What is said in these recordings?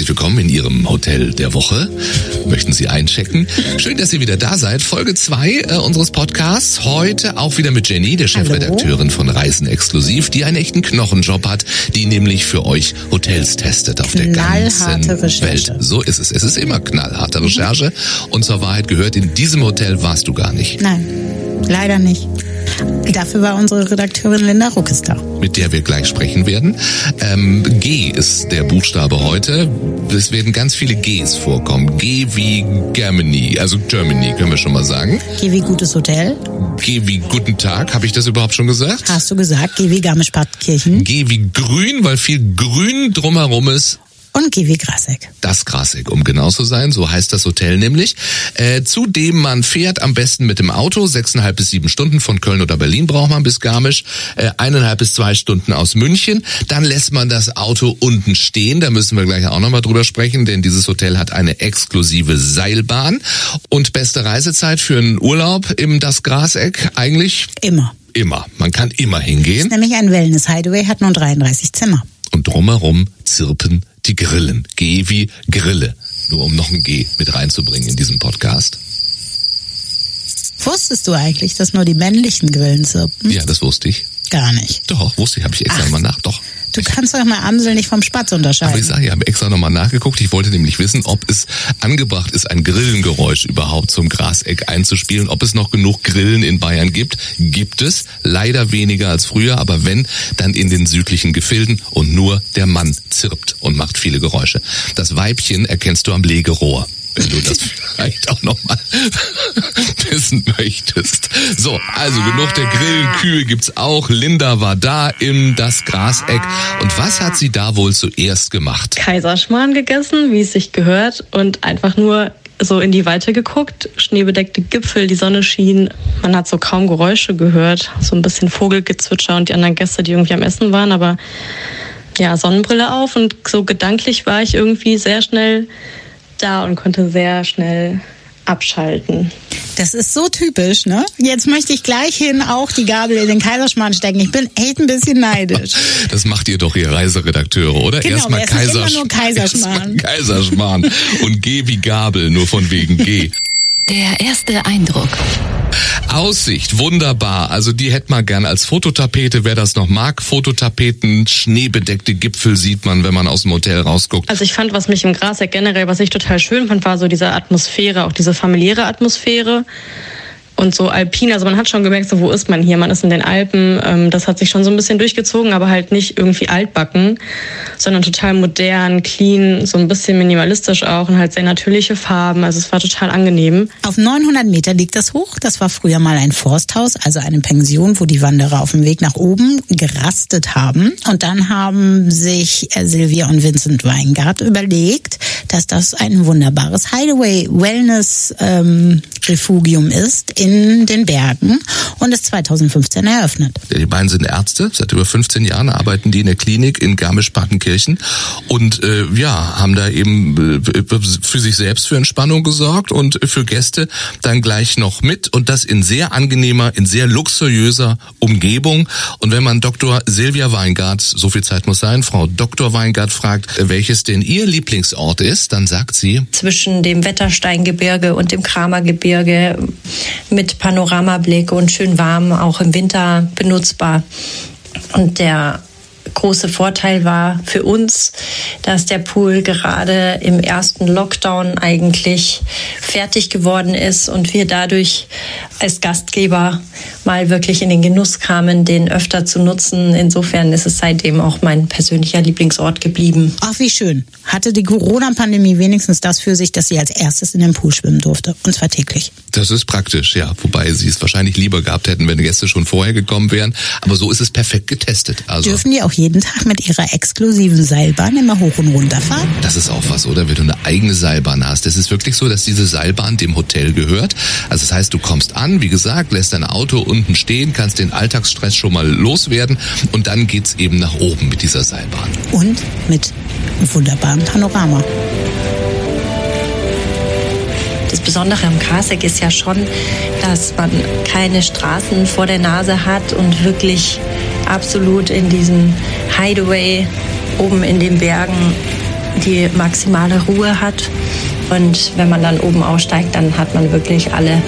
Herzlich willkommen in Ihrem Hotel der Woche. Möchten Sie einchecken? Schön, dass ihr wieder da seid. Folge zwei äh, unseres Podcasts. Heute auch wieder mit Jenny, der Chefredakteurin von Reisen Exklusiv, die einen echten Knochenjob hat, die nämlich für euch Hotels testet auf der ganzen Recherche. Welt. So ist es. Es ist immer knallharte Recherche. Und zur Wahrheit gehört, in diesem Hotel warst du gar nicht. Nein, leider nicht. Dafür war unsere Redakteurin Linda Ruckes da. mit der wir gleich sprechen werden. Ähm, G ist der Buchstabe heute. Es werden ganz viele Gs vorkommen. G wie Germany, also Germany können wir schon mal sagen. Geh wie gutes Hotel. G wie Guten Tag, habe ich das überhaupt schon gesagt? Hast du gesagt, geh wie Garmisch-Partenkirchen G wie Grün, weil viel Grün drumherum ist. Und geh wie Grasseck. Das Grasig, um genau zu sein, so heißt das Hotel nämlich. Äh, zu dem man fährt, am besten mit dem Auto, sechseinhalb bis sieben Stunden von Köln oder Berlin braucht man bis Garmisch, äh, eineinhalb bis zwei Stunden aus München. Dann lässt man das Auto unten stehen, da müssen wir gleich auch nochmal drüber sprechen, denn dieses Hotel hat eine exklusive Seilbahn. Und beste Reisezeit für einen Urlaub im Das Graseck eigentlich Immer. immer. Man kann immer hingehen. Ist nämlich ein Wellness Hideaway, hat nur 33 Zimmer. und drumherum zirpen die Grillen. G wie Grille. Nur um noch ein G mit reinzubringen in diesen Podcast. Wusstest du eigentlich, dass nur die männlichen Grillen zirpen? Ja, das wusste ich. Gar nicht. Doch, wusste ich, habe ich extra Ach. mal nach. Doch. Du kannst doch mal Amsel nicht vom Spatz Aber ich unterscheiden. sage, ich habe extra nochmal nachgeguckt. Ich wollte nämlich wissen, ob es angebracht ist, ein Grillengeräusch überhaupt zum Graseck einzuspielen. Ob es noch genug Grillen in Bayern gibt. Gibt es. Leider weniger als früher. Aber wenn, dann in den südlichen Gefilden. Und nur der Mann zirpt und macht viele Geräusche. Das Weibchen erkennst du am Legerohr. Wenn du das vielleicht auch nochmal wissen möchtest. So, also genug der Grillenkühe gibt's auch. Linda war da im Das Graseck. Und was hat sie da wohl zuerst gemacht? Kaiserschmarrn gegessen, wie es sich gehört, und einfach nur so in die Weite geguckt, schneebedeckte Gipfel, die Sonne schien. Man hat so kaum Geräusche gehört, so ein bisschen Vogelgezwitscher und die anderen Gäste, die irgendwie am Essen waren, aber ja, Sonnenbrille auf und so gedanklich war ich irgendwie sehr schnell da und konnte sehr schnell abschalten. Das ist so typisch, ne? Jetzt möchte ich gleich hin auch die Gabel in den Kaiserschmarrn stecken. Ich bin echt ein bisschen neidisch. Das macht ihr doch, ihr Reiseredakteure, oder? Genau, Erstmal wir essen immer Kaisersch nur Kaiserschmarrn. Erstmal Kaiserschmarrn und G wie Gabel, nur von wegen G. Der erste Eindruck. Aussicht, wunderbar. Also die hätte man gern als Fototapete, wer das noch mag. Fototapeten, schneebedeckte Gipfel sieht man, wenn man aus dem Hotel rausguckt. Also ich fand, was mich im Graseck generell, was ich total schön fand, war so diese Atmosphäre, auch diese familiäre Atmosphäre und so alpin. Also man hat schon gemerkt, so wo ist man hier? Man ist in den Alpen. Ähm, das hat sich schon so ein bisschen durchgezogen, aber halt nicht irgendwie altbacken, sondern total modern, clean, so ein bisschen minimalistisch auch und halt sehr natürliche Farben. Also es war total angenehm. Auf 900 Meter liegt das hoch. Das war früher mal ein Forsthaus, also eine Pension, wo die Wanderer auf dem Weg nach oben gerastet haben. Und dann haben sich äh, Silvia und Vincent Weingart überlegt, dass das ein wunderbares Hideaway Wellness ähm, Refugium ist in den Bergen und ist 2015 eröffnet. Die beiden sind Ärzte, seit über 15 Jahren arbeiten die in der Klinik in Garmisch-Partenkirchen und äh, ja, haben da eben äh, für sich selbst für Entspannung gesorgt und für Gäste dann gleich noch mit und das in sehr angenehmer, in sehr luxuriöser Umgebung. Und wenn man Dr. Silvia Weingart, so viel Zeit muss sein, Frau Dr. Weingart fragt, welches denn ihr Lieblingsort ist, dann sagt sie, zwischen dem Wettersteingebirge und dem Kramergebirge mit Panoramablick und schön warm, auch im Winter benutzbar. Und der große Vorteil war für uns, dass der Pool gerade im ersten Lockdown eigentlich fertig geworden ist und wir dadurch als Gastgeber mal wirklich in den Genuss kamen, den öfter zu nutzen. Insofern ist es seitdem auch mein persönlicher Lieblingsort geblieben. Ach, wie schön. Hatte die Corona-Pandemie wenigstens das für sich, dass sie als erstes in den Pool schwimmen durfte. Und zwar täglich. Das ist praktisch, ja. Wobei sie es wahrscheinlich lieber gehabt hätten, wenn die Gäste schon vorher gekommen wären. Aber so ist es perfekt getestet. Also Dürfen die auch jeden Tag mit ihrer exklusiven Seilbahn immer hoch und runter fahren? Das ist auch was, oder? Wenn du eine eigene Seilbahn hast. Es ist wirklich so, dass diese Seilbahn dem Hotel gehört. Also das heißt, du kommst an, wie gesagt, lässt dein Auto unten stehen, kannst den Alltagsstress schon mal loswerden und dann geht's eben nach oben mit dieser Seilbahn. Und mit wunderbarem Panorama. Das Besondere am Karasek ist ja schon, dass man keine Straßen vor der Nase hat und wirklich absolut in diesem Hideaway oben in den Bergen die maximale Ruhe hat. Und wenn man dann oben aussteigt, dann hat man wirklich alle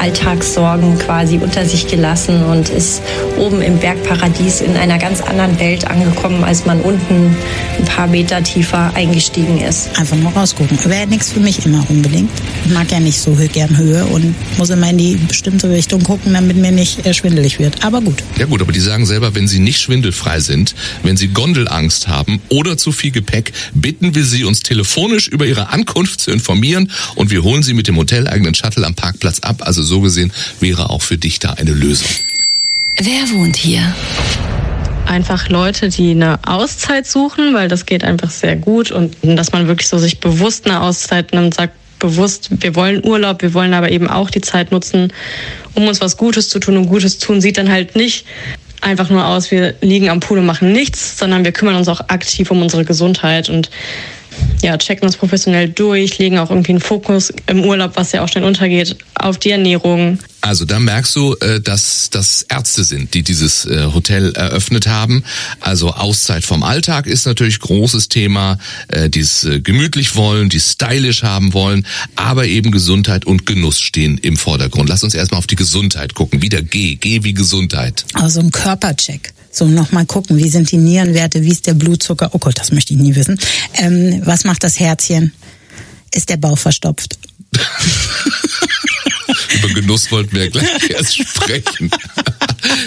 Alltagssorgen quasi unter sich gelassen und ist oben im Bergparadies in einer ganz anderen Welt angekommen, als man unten ein paar Meter tiefer eingestiegen ist. Einfach mal rausgucken. Wäre nichts für mich immer unbedingt. Ich mag ja nicht so gern Höhe und muss immer in die bestimmte Richtung gucken, damit mir nicht äh, schwindelig wird. Aber gut. Ja gut, aber die sagen selber, wenn sie nicht schwindelfrei sind, wenn sie Gondelangst haben oder zu viel Gepäck, bitten wir sie, uns telefonisch über ihre Ankunft zu informieren und wir holen sie mit dem hoteleigenen Shuttle am Parkplatz ab. Also so gesehen wäre auch für dich da eine Lösung. Wer wohnt hier? einfach Leute, die eine Auszeit suchen, weil das geht einfach sehr gut und dass man wirklich so sich bewusst eine Auszeit nimmt, sagt bewusst, wir wollen Urlaub, wir wollen aber eben auch die Zeit nutzen, um uns was Gutes zu tun und Gutes tun sieht dann halt nicht einfach nur aus, wir liegen am Pool und machen nichts, sondern wir kümmern uns auch aktiv um unsere Gesundheit und ja, checken uns professionell durch, legen auch irgendwie einen Fokus im Urlaub, was ja auch schnell untergeht, auf die Ernährung. Also da merkst du, äh, dass das Ärzte sind, die dieses äh, Hotel eröffnet haben. Also Auszeit vom Alltag ist natürlich großes Thema, äh, dieses gemütlich wollen, die stylisch haben wollen, aber eben Gesundheit und Genuss stehen im Vordergrund. Lass uns erstmal auf die Gesundheit gucken. Wieder G, G wie Gesundheit. Also ein Körpercheck. So, nochmal gucken, wie sind die Nierenwerte, wie ist der Blutzucker? Oh Gott, das möchte ich nie wissen. Ähm, was macht das Herzchen? Ist der Bauch verstopft? Über Genuss wollten wir gleich erst sprechen.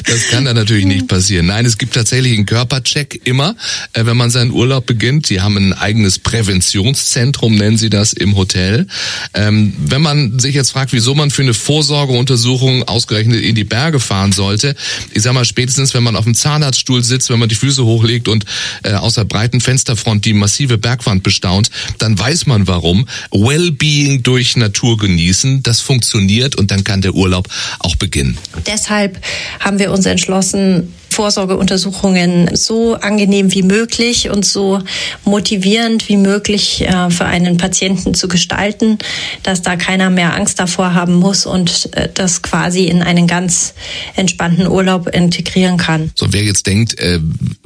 Das kann da natürlich nicht passieren. Nein, es gibt tatsächlich einen Körpercheck immer, äh, wenn man seinen Urlaub beginnt. Die haben ein eigenes Präventionszentrum, nennen sie das im Hotel. Ähm, wenn man sich jetzt fragt, wieso man für eine Vorsorgeuntersuchung ausgerechnet in die Berge fahren sollte, ich sag mal spätestens, wenn man auf dem Zahnarztstuhl sitzt, wenn man die Füße hochlegt und äh, aus der breiten Fensterfront die massive Bergwand bestaunt, dann weiß man warum. Wellbeing durch Natur genießen, das funktioniert und dann kann der Urlaub auch beginnen. Deshalb haben wir uns entschlossen, Vorsorgeuntersuchungen so angenehm wie möglich und so motivierend wie möglich äh, für einen Patienten zu gestalten, dass da keiner mehr Angst davor haben muss und äh, das quasi in einen ganz entspannten Urlaub integrieren kann. So wer jetzt denkt, äh,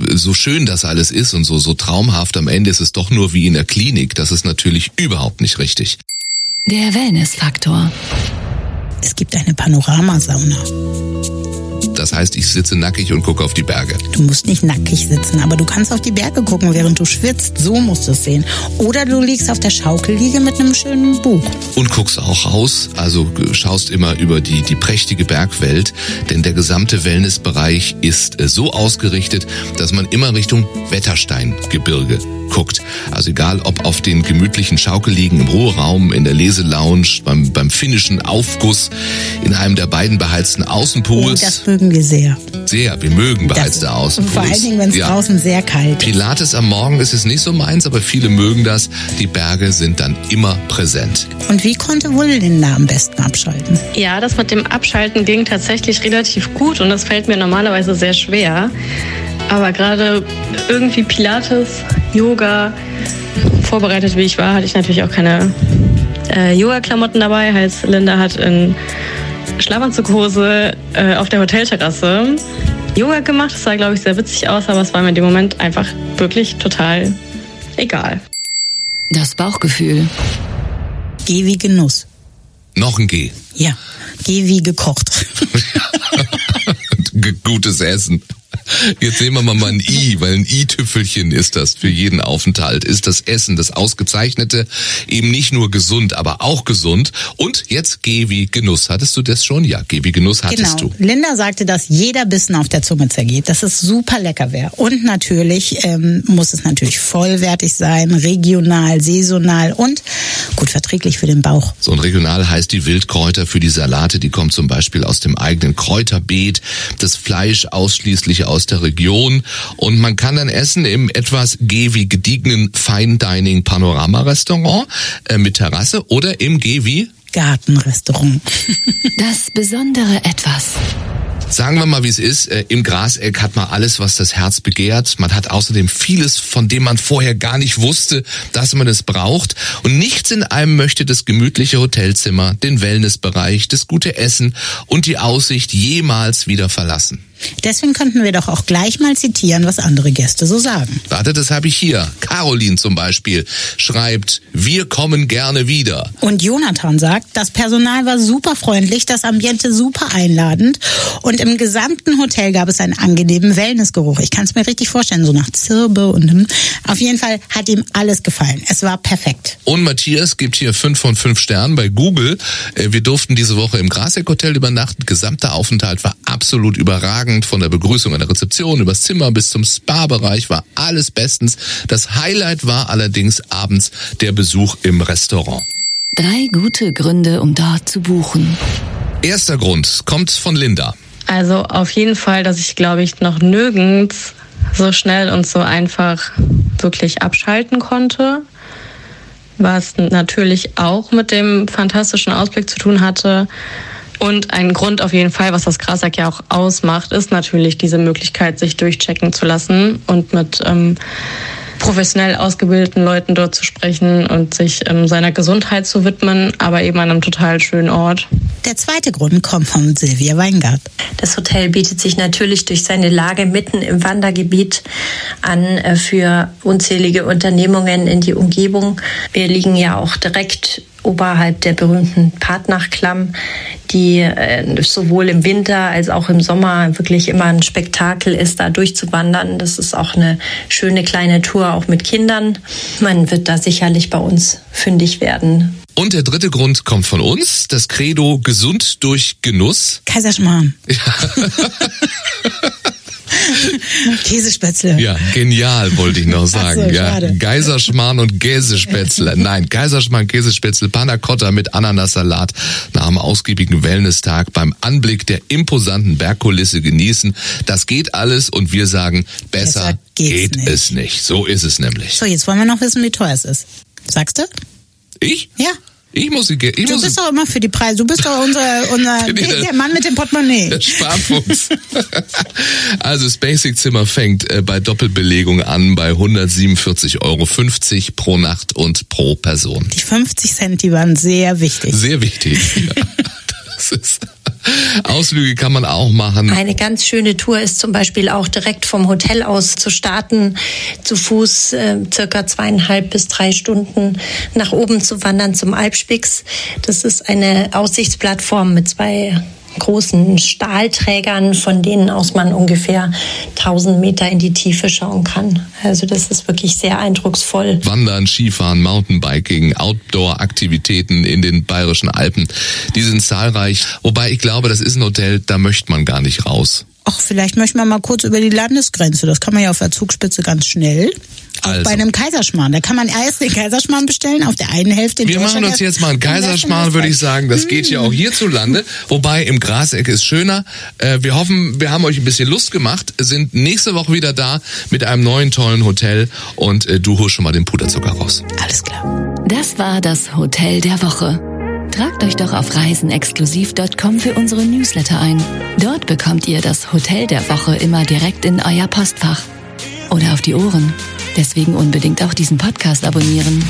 so schön das alles ist und so so traumhaft, am Ende ist es doch nur wie in der Klinik, das ist natürlich überhaupt nicht richtig. Der Wellnessfaktor. Es gibt eine Panoramasauna. Das heißt, ich sitze nackig und gucke auf die Berge. Du musst nicht nackig sitzen, aber du kannst auf die Berge gucken, während du schwitzt. So musst du es sehen. Oder du liegst auf der Schaukelliege mit einem schönen Buch. Und guckst auch raus, also schaust immer über die, die prächtige Bergwelt, denn der gesamte Wellnessbereich ist äh, so ausgerichtet, dass man immer Richtung Wettersteingebirge guckt. Also egal, ob auf den gemütlichen Schaukelliegen im Ruheraum, in der Leselounge, beim, beim finnischen Aufguss, in einem der beiden beheizten Außenpools. Oh, wir sehr. Sehr, wir mögen beheizte Außenpools. Vor allen Dingen, wenn es ja. draußen sehr kalt ist. Pilates am Morgen ist es nicht so meins, aber viele mögen das. Die Berge sind dann immer präsent. Und wie konnte Linda am besten abschalten? Ja, das mit dem Abschalten ging tatsächlich relativ gut und das fällt mir normalerweise sehr schwer. Aber gerade irgendwie Pilates, Yoga, vorbereitet wie ich war, hatte ich natürlich auch keine äh, Yoga-Klamotten dabei. Heißt, Linda hat in Schlafanzughose äh, auf der Hotelterrasse Yoga gemacht. Das sah, glaube ich, sehr witzig aus, aber es war mir in dem Moment einfach wirklich total egal. Das Bauchgefühl. Geh wie Genuss. Noch ein G. Ja, geh wie gekocht. Gutes Essen. Jetzt nehmen wir mal ein I, weil ein I-Tüpfelchen ist das für jeden Aufenthalt. Ist das Essen, das Ausgezeichnete, eben nicht nur gesund, aber auch gesund. Und jetzt G wie Genuss. Hattest du das schon? Ja, G wie Genuss hattest genau. du. Linda sagte, dass jeder Bissen auf der Zunge zergeht, dass es super lecker wäre. Und natürlich ähm, muss es natürlich vollwertig sein, regional, saisonal und gut verträglich für den Bauch. So ein regional heißt die Wildkräuter für die Salate, die kommt zum Beispiel aus dem eigenen Kräuterbeet, das Fleisch ausschließlich aus der Region und man kann dann essen im etwas G wie gediegenen Fine Dining Panorama Restaurant äh, mit Terrasse oder im G wie Gartenrestaurant. Das besondere Etwas. Sagen wir mal, wie es ist. Äh, Im Graseck hat man alles, was das Herz begehrt. Man hat außerdem vieles, von dem man vorher gar nicht wusste, dass man es braucht. Und nichts in einem möchte das gemütliche Hotelzimmer, den Wellnessbereich, das gute Essen und die Aussicht jemals wieder verlassen. Deswegen könnten wir doch auch gleich mal zitieren, was andere Gäste so sagen. Warte, das habe ich hier. Caroline zum Beispiel schreibt, wir kommen gerne wieder. Und Jonathan sagt, das Personal war super freundlich, das Ambiente super einladend und im gesamten Hotel gab es einen angenehmen Wellnessgeruch. Ich kann es mir richtig vorstellen, so nach Zirbe und hm. auf jeden Fall hat ihm alles gefallen. Es war perfekt. Und Matthias gibt hier fünf von fünf Sternen bei Google. Äh, Wir durften diese Woche im Graseck Hotel übernachten. Gesamter Aufenthalt war absolut überragend. Von der Begrüßung an der Rezeption übers Zimmer bis zum Spa-Bereich war alles bestens. Das Highlight war allerdings abends der Besuch im Restaurant. Drei gute Gründe, um dort zu buchen. Erster Grund kommt von Linda. Also auf jeden Fall, dass ich glaube ich noch nirgends so schnell und so einfach wirklich abschalten konnte. Was natürlich auch mit dem fantastischen Ausblick zu tun hatte. Und ein Grund auf jeden Fall, was das Grasack ja auch ausmacht, ist natürlich diese Möglichkeit, sich durchchecken zu lassen und mit ähm, professionell ausgebildeten Leuten dort zu sprechen und sich ähm, seiner Gesundheit zu widmen, aber eben an einem total schönen Ort. Der zweite Grund kommt von Silvia Weingart. Das Hotel bietet sich natürlich durch seine Lage mitten im Wandergebiet an äh, für unzählige Unternehmungen in die Umgebung. Wir liegen ja auch direkt oberhalb der berühmten Partnachklamm, die äh, sowohl im Winter als auch im Sommer wirklich immer ein Spektakel ist, da durchzuwandern. Das ist auch eine schöne kleine Tour, auch mit Kindern. Man wird da sicherlich bei uns fündig werden. Und der dritte Grund kommt von uns. Das Credo gesund durch Genuss. Kaiserschmarrn. Käsespätzle. Ja, genial, wollte ich noch sagen. So, ja. Geiserschmarrn und Käsespätzle. Nein, Geiserschmarrn, Käsespätzle, Panna Cotta mit Ananassalat nach einem ausgiebigen Wellness-Tag beim Anblick der imposanten Bergkulisse genießen. Das geht alles und wir sagen, besser, geht nicht. es nicht. So ist es nämlich. So, jetzt wollen wir noch wissen, wie teuer es ist. Sagst du? Ich? Ja. Ich muss sie, ich Du muss bist doch immer für die Preise. Du bist doch unser, unser der, der Mann mit dem Portemonnaie. Der Sparfuchs. also das Basic-Zimmer fängt äh, bei Doppelbelegung an bei 147,50 Euro pro Nacht und pro Person. Die 50 Cent, die waren sehr wichtig. Sehr wichtig. Ja, Ausflüge kann man auch machen. Eine ganz schöne Tour ist zum Beispiel auch direkt vom Hotel aus zu starten, zu Fuß äh, circa zweieinhalb bis drei Stunden nach oben zu wandern zum Alpspix. Das ist eine Aussichtsplattform mit zwei großen Stahlträgern, von denen aus man ungefähr 1000 Meter in die Tiefe schauen kann. Also das ist wirklich sehr eindrucksvoll. Wandern, Skifahren, Mountainbiking, Outdoor-Aktivitäten in den bayerischen Alpen. Die sind zahlreich. Wobei ich glaube, das ist ein Hotel, da möchte man gar nicht raus. Ach, vielleicht möchten wir mal kurz über die Landesgrenze. Das kann man ja auf der Zugspitze ganz schnell. Auch Also. bei einem Kaiserschmarrn. Da kann man erst den Kaiserschmarrn bestellen, auf der einen Hälfte Wir machen uns jetzt mal einen Kaiserschmarrn, würde ich sagen. Das geht ja auch hierzulande. Wobei im Graseck ist schöner. Äh, Wir hoffen, wir haben euch ein bisschen Lust gemacht, sind nächste Woche wieder da mit einem neuen tollen Hotel und äh, du holst schon mal den Puderzucker raus. Alles klar. Das war das Hotel der Woche. Tragt euch doch auf reisenexklusiv.com für unsere Newsletter ein. Dort bekommt ihr das Hotel der Woche immer direkt in euer Postfach. Oder auf die Ohren. Deswegen unbedingt auch diesen Podcast abonnieren.